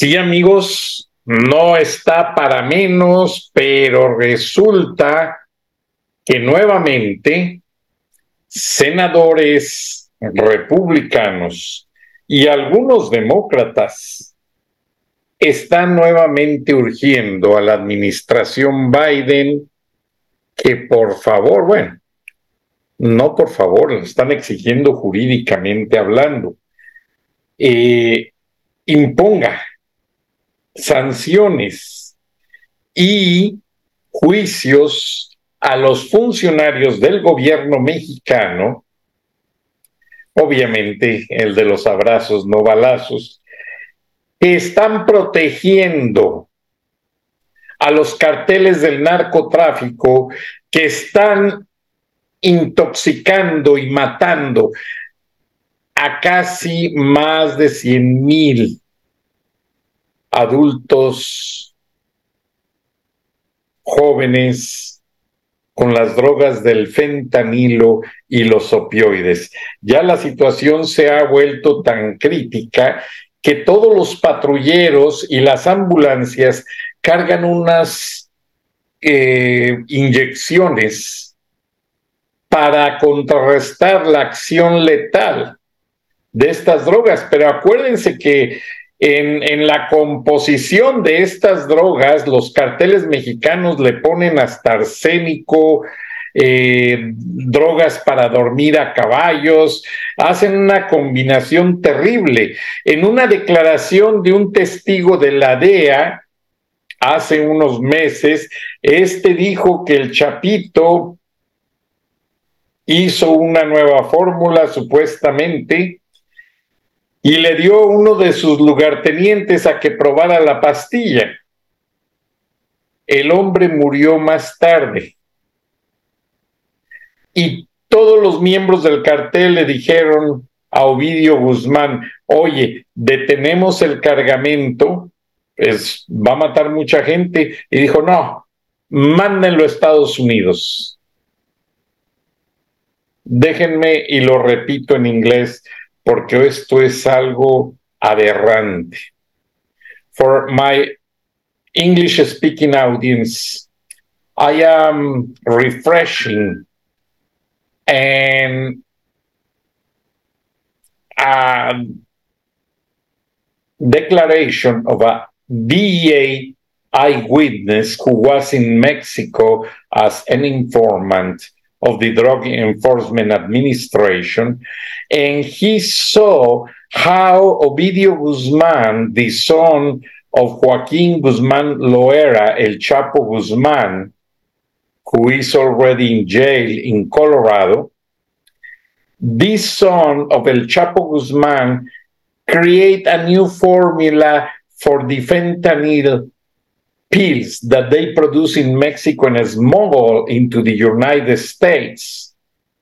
Sí, amigos, no está para menos, pero resulta que nuevamente senadores republicanos y algunos demócratas están nuevamente urgiendo a la administración Biden que por favor, bueno, no por favor, lo están exigiendo jurídicamente hablando, eh, imponga sanciones y juicios a los funcionarios del gobierno mexicano, obviamente el de los abrazos, no balazos, que están protegiendo a los carteles del narcotráfico, que están intoxicando y matando a casi más de 100 mil adultos jóvenes con las drogas del fentanilo y los opioides. Ya la situación se ha vuelto tan crítica que todos los patrulleros y las ambulancias cargan unas eh, inyecciones para contrarrestar la acción letal de estas drogas. Pero acuérdense que en, la composición de estas drogas, los carteles mexicanos le ponen hasta arsénico, eh, drogas para dormir a caballos, hacen una combinación terrible. En una declaración de un testigo de la DEA hace unos meses, este dijo que el Chapito hizo una nueva fórmula supuestamente y le dio uno de sus lugartenientes a que probara la pastilla. El hombre murió más tarde. Y todos los miembros del cartel le dijeron a Ovidio Guzmán, oye, detenemos el cargamento, va a matar mucha gente. Y dijo, no, mándenlo a Estados Unidos. Déjenme, y lo repito en inglés, porque esto es algo aberrante. For my English speaking audience, I am refreshing and a declaration of a DEA eyewitness who was in Mexico as an informant of the Drug Enforcement Administration, and he saw how Ovidio Guzman, the son of Joaquin Guzman Loera, El Chapo Guzman, who is already in jail in Colorado, this son of El Chapo Guzman create a new formula for the fentanyl pills that they produce in Mexico and smuggle into the United States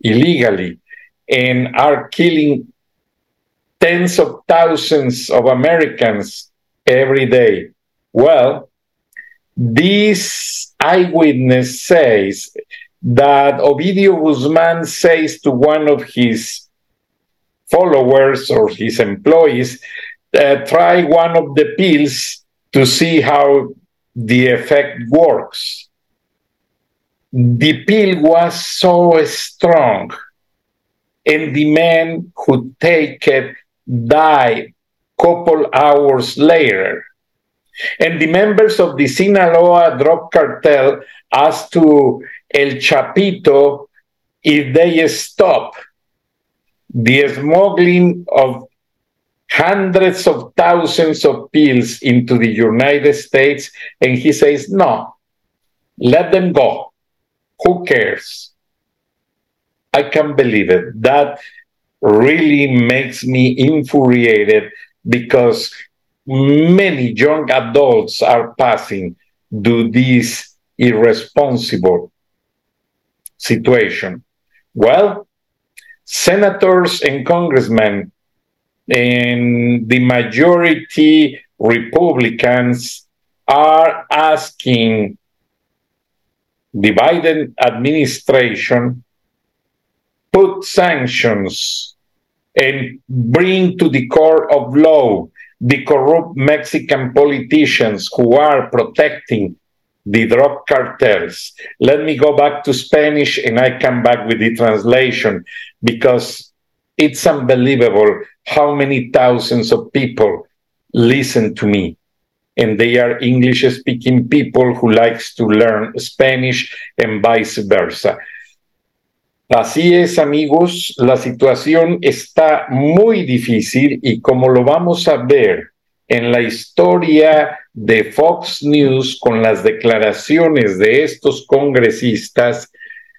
illegally and are killing tens of thousands of Americans every day. Well, this eyewitness says that Ovidio Guzman says to one of his followers or his employees, uh, try one of the pills to see how the effect works. The pill was so strong, and the man who take it died couple hours later. And the members of the Sinaloa drug cartel asked to El Chapito if they stop the smuggling of hundreds of thousands of pills into the United States, and he says, no, let them go. Who cares? I can't believe it. That really makes me infuriated because many young adults are passing through this irresponsible situation. Well, senators and congressmen and the majority Republicans are asking the Biden administration put sanctions and bring to the court of law the corrupt Mexican politicians who are protecting the drug cartels. Let me go back to Spanish and I come back with the translation because it's unbelievable how many thousands of people listen to me and they are English speaking people who likes to learn Spanish and vice versa. Así es, amigos, la situación está muy difícil y como lo vamos a ver en la historia de Fox News con las declaraciones de estos congresistas,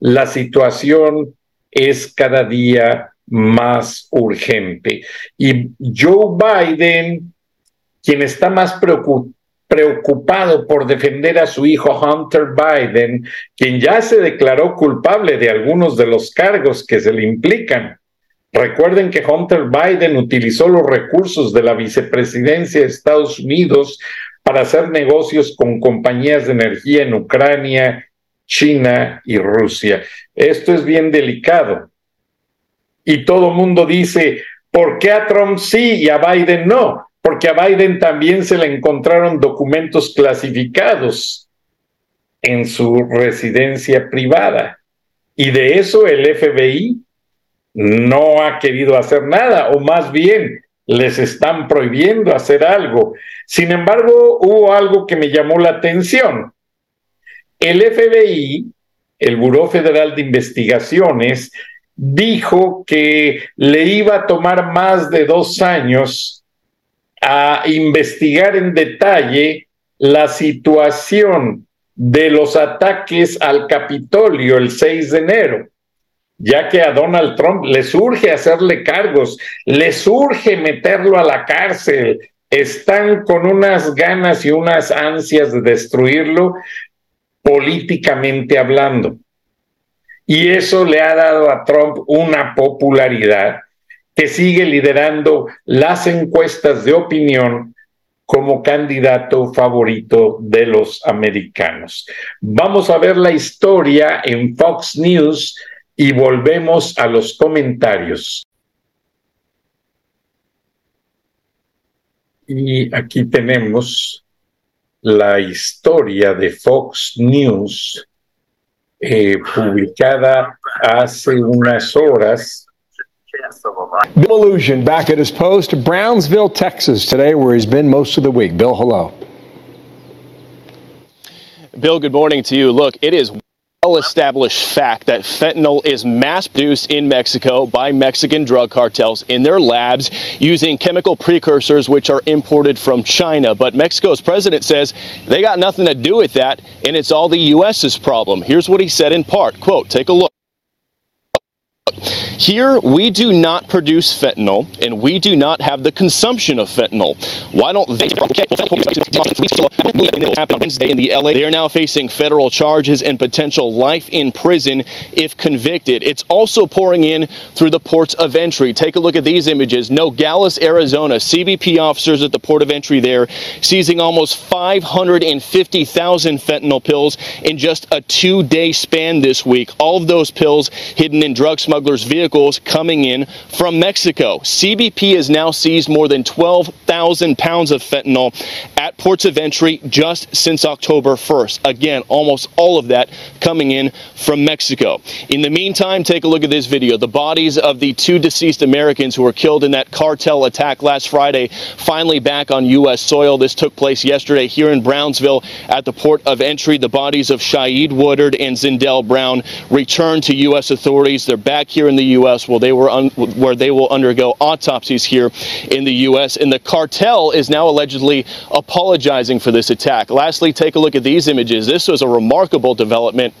la situación es cada día más urgente. Y Joe Biden, quien está más preocupado, por defender a su hijo Hunter Biden, quien ya se declaró culpable de algunos de los cargos que se le implican. Recuerden que Hunter Biden utilizó los recursos de la vicepresidencia de Estados Unidos para hacer negocios con compañías de energía en Ucrania, China y Rusia. Esto es bien delicado. Y todo mundo dice, ¿por qué a Trump sí y a Biden no? porque a Biden también se le encontraron documentos clasificados en su residencia privada. Y de eso el FBI no ha querido hacer nada, o más bien les están prohibiendo hacer algo. Sin embargo, hubo algo que me llamó la atención. El FBI, el Buró Federal de Investigaciones, dijo que le iba a tomar más de dos años a investigar en detalle la situación de los ataques al Capitolio el 6 de enero, ya que a Donald Trump le surge hacerle cargos, le surge meterlo a la cárcel, están con unas ganas y unas ansias de destruirlo políticamente hablando. Y eso le ha dado a Trump una popularidad que sigue liderando las encuestas de opinión como candidato favorito de los americanos. Vamos a ver la historia en Fox News y volvemos a los comentarios. Y aquí tenemos la historia de Fox News eh, publicada hace unas horas Bill Illusion back at his post, Brownsville, Texas, today, where he's been most of the week. Bill, hello. Bill, good morning to you. Look, it is well established fact that fentanyl is mass produced in Mexico by Mexican drug cartels in their labs using chemical precursors which are imported from China. But Mexico's president says they got nothing to do with that and it's all the U.S.'s problem. Here's what he said in part, quote, take a look. Here, we do not produce fentanyl, and we do not have the consumption of fentanyl. Why don't they? Wednesday in the LA. They are now facing federal charges and potential life in prison if convicted. It's also pouring in through the ports of entry. Take a look at these images. No. Nogales, Arizona. CBP officers at the port of entry there seizing almost 550,000 fentanyl pills in just a two-day span this week. All of those pills hidden in drug smugglers' vehicles coming in from Mexico. CBP has now seized more than 12,000 pounds of fentanyl at ports of entry just since October 1st. Again, almost all of that coming in from Mexico. In the meantime, take a look at this video. The bodies of the two deceased Americans who were killed in that cartel attack last Friday finally back on U.S. soil. This took place yesterday here in Brownsville at the port of entry. The bodies of Shaid Woodard and Zindell Brown returned to U.S. authorities. They're back here in the U.S. where they were un- where they will undergo autopsies here in the U.S. And the cartel is now allegedly apologizing for this attack. Lastly, take a look at these images. This was a remarkable development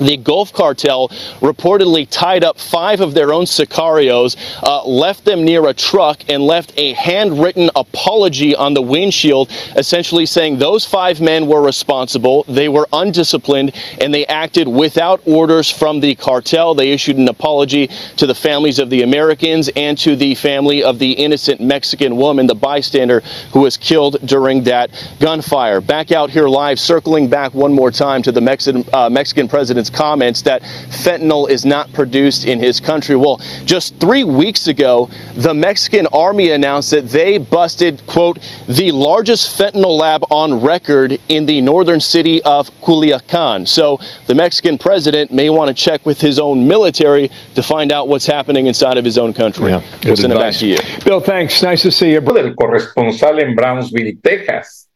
the Gulf Cartel reportedly tied up five of their own sicarios, uh, left them near a truck, and left a handwritten apology on the windshield, essentially saying those five men were responsible, they were undisciplined, and they acted without orders from the cartel. They issued an apology to the families of the Americans and to the family of the innocent Mexican woman, the bystander who was killed during that gunfire. Back out here live, circling back one more time to the Mexican, uh, Mexican president comments that fentanyl is not produced in his country. Well, just three weeks ago, the Mexican army announced that they busted, quote, the largest fentanyl lab on record in the northern city of Culiacan. So the Mexican president may want to check with his own military to find out what's happening inside of his own country. Yeah, we'll send advice. it back to you. Bill, thanks. Nice to see you. Del corresponsal en Brownsville, Texas.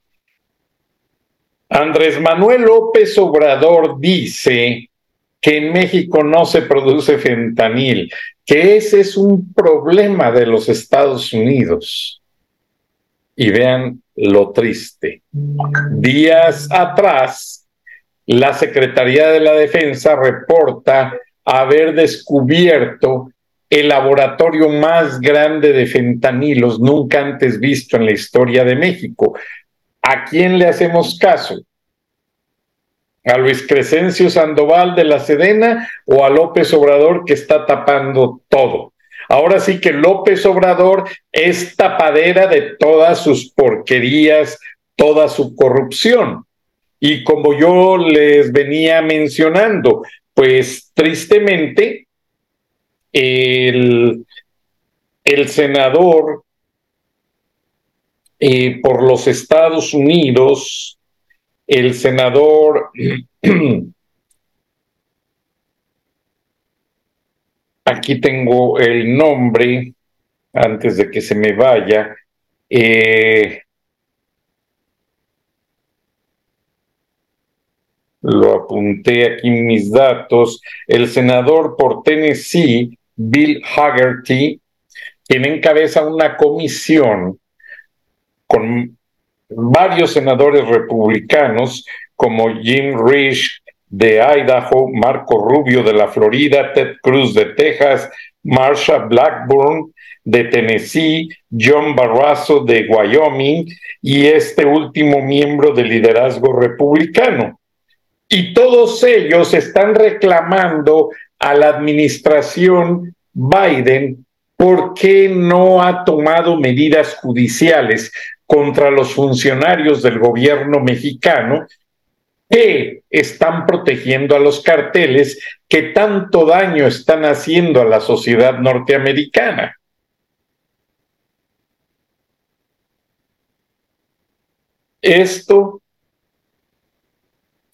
Andrés Manuel López Obrador dice que en México no se produce fentanil, que ese es un problema de los Estados Unidos. Y vean lo triste. Días atrás, la Secretaría de la Defensa reporta haber descubierto el laboratorio más grande de fentanilos nunca antes visto en la historia de México. ¿A quién le hacemos caso? ¿A Luis Crescencio Sandoval de la Sedena o a López Obrador que está tapando todo? Ahora sí que López Obrador es tapadera de todas sus porquerías, toda su corrupción. Y como yo les venía mencionando, pues tristemente el, el senador eh, por los Estados Unidos, el senador, aquí tengo el nombre, antes de que se me vaya, eh, lo apunté aquí en mis datos, el senador por Tennessee, Bill Haggerty, quien encabeza una comisión con varios senadores republicanos como Jim Risch de Idaho, Marco Rubio de la Florida, Ted Cruz de Texas, Marsha Blackburn de Tennessee, John Barrazo de Wyoming y este último miembro del liderazgo republicano. Y todos ellos están reclamando a la administración Biden por qué no ha tomado medidas judiciales contra los funcionarios del gobierno mexicano que están protegiendo a los carteles que tanto daño están haciendo a la sociedad norteamericana. Esto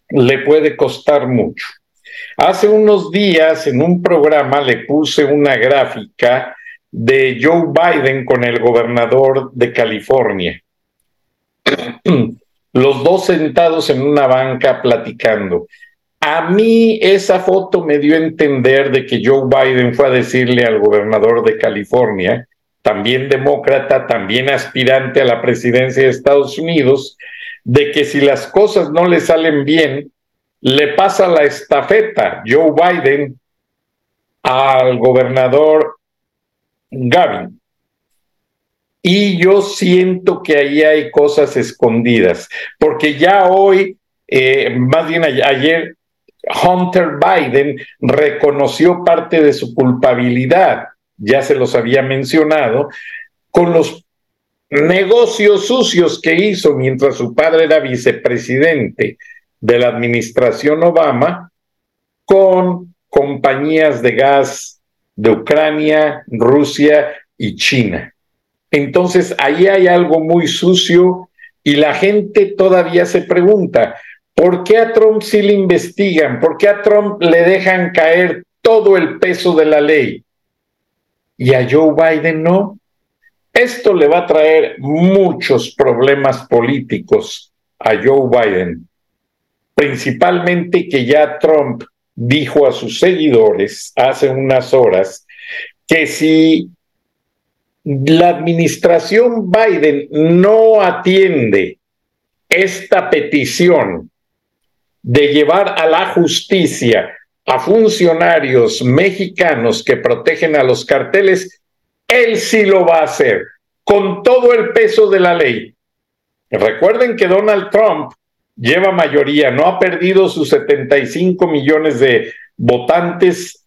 le puede costar mucho. Hace unos días en un programa le puse una gráfica de Joe Biden con el gobernador de California. Los dos sentados en una banca platicando. A mí esa foto me dio a entender de que Joe Biden fue a decirle al gobernador de California, también demócrata, también aspirante a la presidencia de Estados Unidos, de que si las cosas no le salen bien, le pasa la estafeta Joe Biden al gobernador Gavin. Y yo siento que ahí hay cosas escondidas, porque ya hoy, eh, más bien ayer, Hunter Biden reconoció parte de su culpabilidad, ya se los había mencionado, con los negocios sucios que hizo mientras su padre era vicepresidente de la administración Obama con compañías de gas de Ucrania, Rusia y China. Entonces, ahí hay algo muy sucio y la gente todavía se pregunta, ¿por qué a Trump sí le investigan? ¿Por qué a Trump le dejan caer todo el peso de la ley? Y a Joe Biden no. Esto le va a traer muchos problemas políticos a Joe Biden, principalmente que ya Trump dijo a sus seguidores hace unas horas que si la administración Biden no atiende esta petición de llevar a la justicia a funcionarios mexicanos que protegen a los carteles, él sí lo va a hacer, con todo el peso de la ley. Recuerden que Donald Trump lleva mayoría, no ha perdido sus 75 millones de votantes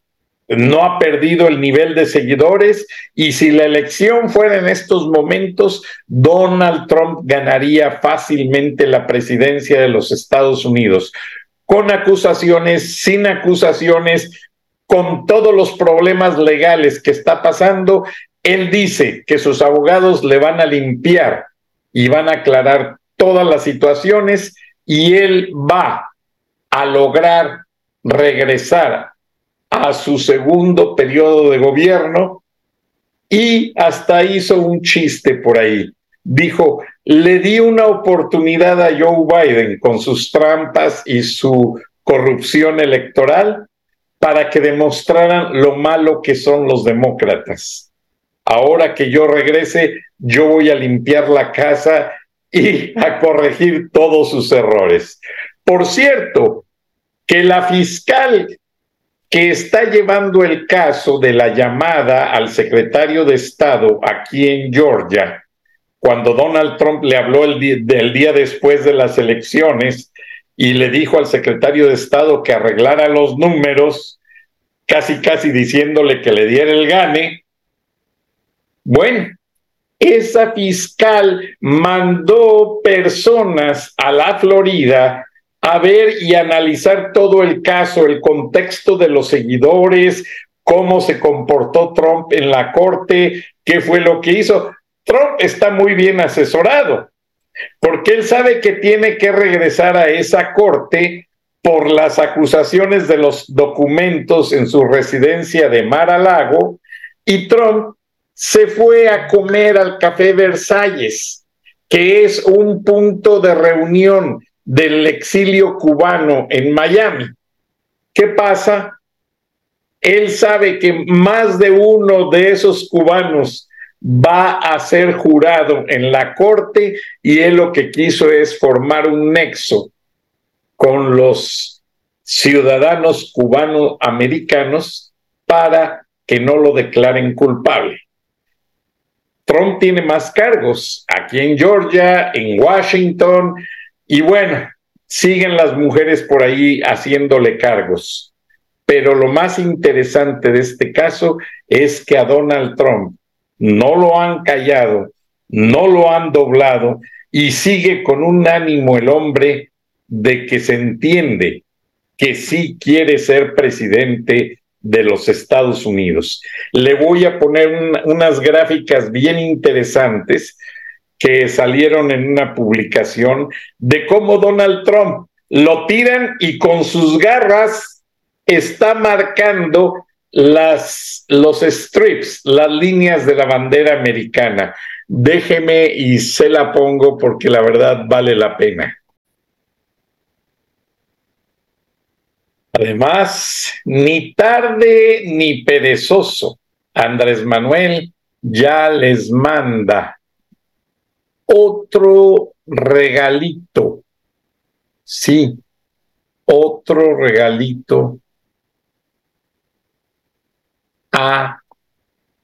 no ha perdido el nivel de seguidores y si la elección fuera en estos momentos, Donald Trump ganaría fácilmente la presidencia de los Estados Unidos, con acusaciones, sin acusaciones, con todos los problemas legales que está pasando. Él dice que sus abogados le van a limpiar y van a aclarar todas las situaciones y él va a lograr regresar a su segundo periodo de gobierno y hasta hizo un chiste por ahí. Dijo, le di una oportunidad a Joe Biden con sus trampas y su corrupción electoral para que demostraran lo malo que son los demócratas. Ahora que yo regrese, yo voy a limpiar la casa y a corregir todos sus errores. Por cierto, que la fiscal que está llevando el caso de la llamada al secretario de Estado aquí en Georgia, cuando Donald Trump le habló el día, después de las elecciones y le dijo al secretario de Estado que arreglara los números, casi casi diciéndole que le diera el gane. Bueno, esa fiscal mandó personas a la Florida a ver y analizar todo el caso, el contexto de los seguidores, cómo se comportó Trump en la corte, qué fue lo que hizo. Trump está muy bien asesorado, porque él sabe que tiene que regresar a esa corte por las acusaciones de los documentos en su residencia de Mar a Lago, y Trump se fue a comer al Café Versalles, que es un punto de reunión del exilio cubano en Miami. ¿Qué pasa? Él sabe que más de uno de esos cubanos va a ser jurado en la corte y él lo que quiso es formar un nexo con los ciudadanos cubano-americanos para que no lo declaren culpable. Trump tiene más cargos aquí en Georgia, en Washington, y bueno, siguen las mujeres por ahí haciéndole cargos. Pero lo más interesante de este caso es que a Donald Trump no lo han callado, no lo han doblado y sigue con un ánimo el hombre de que se entiende que sí quiere ser presidente de los Estados Unidos. Le voy a poner unas gráficas bien interesantes que salieron en una publicación de cómo Donald Trump lo tiran y con sus garras está marcando las, los strips, las líneas de la bandera americana. Déjeme y se la pongo porque la verdad vale la pena. Además, ni tarde ni perezoso, Andrés Manuel ya les manda otro regalito. Sí, otro regalito a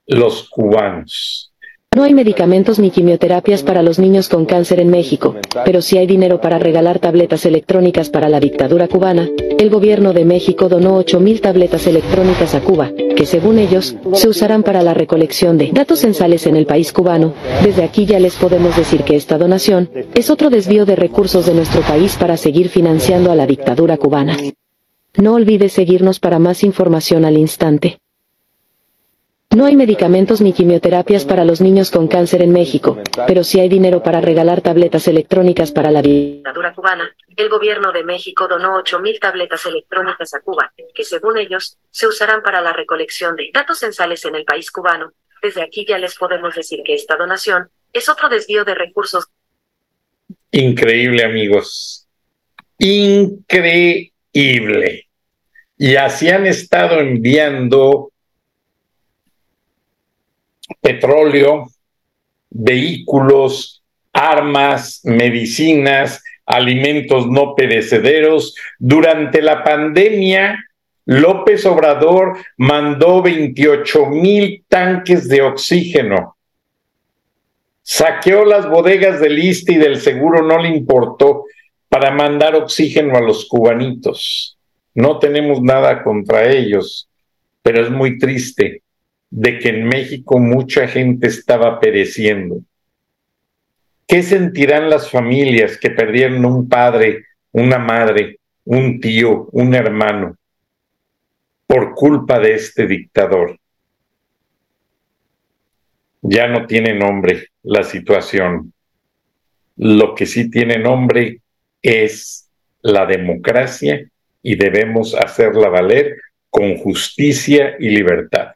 los cubanos. No hay medicamentos ni quimioterapias para los niños con cáncer en México, pero sí hay dinero para regalar tabletas electrónicas para la dictadura cubana. El gobierno de México donó 8.000 tabletas electrónicas a Cuba, que según ellos, se usarán para la recolección de datos censales en el país cubano. Desde aquí ya les podemos decir que esta donación es otro desvío de recursos de nuestro país para seguir financiando a la dictadura cubana. No olvides seguirnos para más información al instante. No hay medicamentos ni quimioterapias para los niños con cáncer en México, pero sí hay dinero para regalar tabletas electrónicas para la dictadura cubana. El gobierno de México donó 8.000 tabletas electrónicas a Cuba, que según ellos, se usarán para la recolección de datos censales en el país cubano. Desde aquí ya les podemos decir que esta donación es otro desvío de recursos. Increíble, amigos. Increíble. Y así han estado enviando petróleo, vehículos, armas, medicinas, alimentos no perecederos. Durante la pandemia, López Obrador mandó 28 mil tanques de oxígeno. Saqueó las bodegas del ISTE y del seguro no le importó para mandar oxígeno a los cubanitos. No tenemos nada contra ellos, pero es muy triste de que en México mucha gente estaba pereciendo. ¿Qué sentirán las familias que perdieron un padre, una madre, un tío, un hermano por culpa de este dictador? Ya no tiene nombre la situación. Lo que sí tiene nombre es la democracia y debemos hacerla valer con justicia y libertad.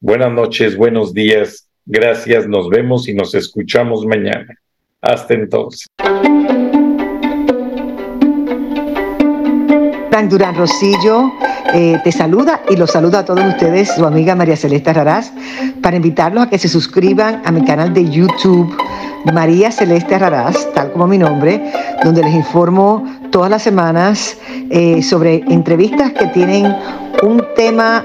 Buenas noches, buenos días, gracias, nos vemos y nos escuchamos mañana. Hasta entonces. Frank Durán Rosillo eh, te saluda y los saluda a todos ustedes, su amiga María Celeste Raraz, para invitarlos a que se suscriban a mi canal de YouTube María Celeste Raraz, tal como mi nombre, donde les informo todas las semanas eh, sobre entrevistas que tienen un tema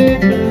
Thank you.